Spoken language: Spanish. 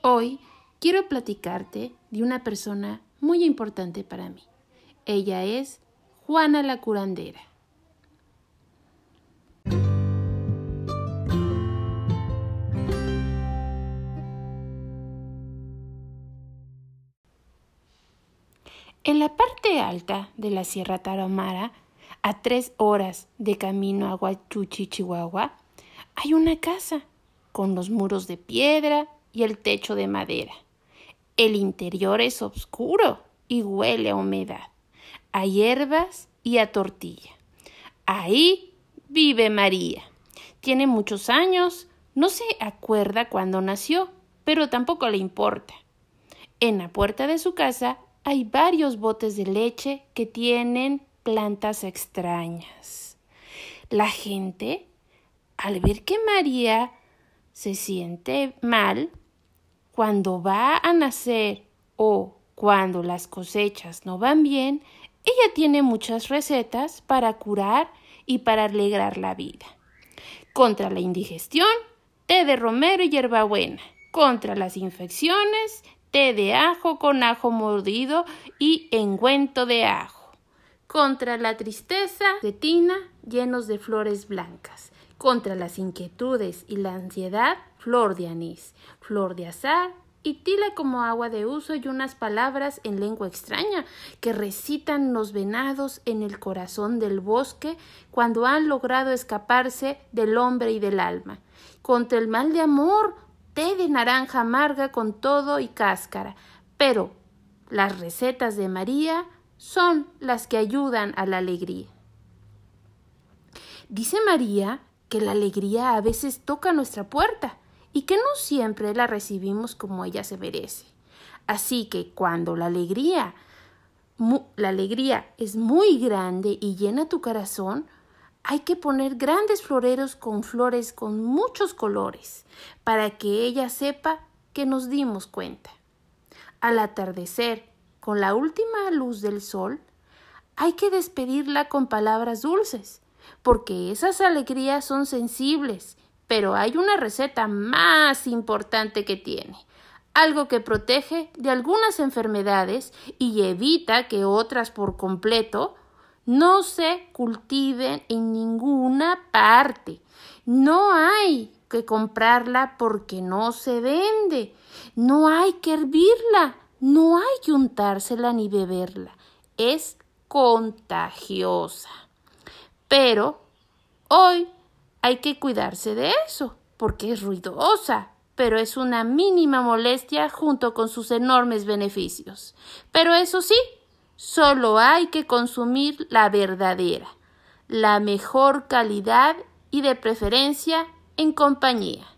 Hoy quiero platicarte de una persona muy importante para mí. Ella es Juana la curandera. En la parte alta de la Sierra Tarahumara, a tres horas de camino a Huachuchi, Chihuahua, hay una casa con los muros de piedra y el techo de madera. El interior es oscuro y huele a humedad, a hierbas y a tortilla. Ahí vive María. Tiene muchos años, no se acuerda cuándo nació, pero tampoco le importa. En la puerta de su casa hay varios botes de leche que tienen plantas extrañas. La gente, al ver que María se siente mal, cuando va a nacer o cuando las cosechas no van bien, ella tiene muchas recetas para curar y para alegrar la vida. Contra la indigestión, té de romero y hierbabuena. Contra las infecciones, té de ajo con ajo mordido y engüento de ajo. Contra la tristeza, de tina llenos de flores blancas contra las inquietudes y la ansiedad, flor de anís, flor de azar y tila como agua de uso y unas palabras en lengua extraña que recitan los venados en el corazón del bosque cuando han logrado escaparse del hombre y del alma. Contra el mal de amor, té de naranja amarga con todo y cáscara. Pero las recetas de María son las que ayudan a la alegría. Dice María que la alegría a veces toca nuestra puerta y que no siempre la recibimos como ella se merece. Así que cuando la alegría la alegría es muy grande y llena tu corazón, hay que poner grandes floreros con flores con muchos colores para que ella sepa que nos dimos cuenta. Al atardecer, con la última luz del sol, hay que despedirla con palabras dulces porque esas alegrías son sensibles, pero hay una receta más importante que tiene, algo que protege de algunas enfermedades y evita que otras por completo no se cultiven en ninguna parte. No hay que comprarla porque no se vende. No hay que hervirla. No hay que untársela ni beberla. Es contagiosa. Pero hoy hay que cuidarse de eso, porque es ruidosa, pero es una mínima molestia junto con sus enormes beneficios. Pero eso sí, solo hay que consumir la verdadera, la mejor calidad y de preferencia en compañía.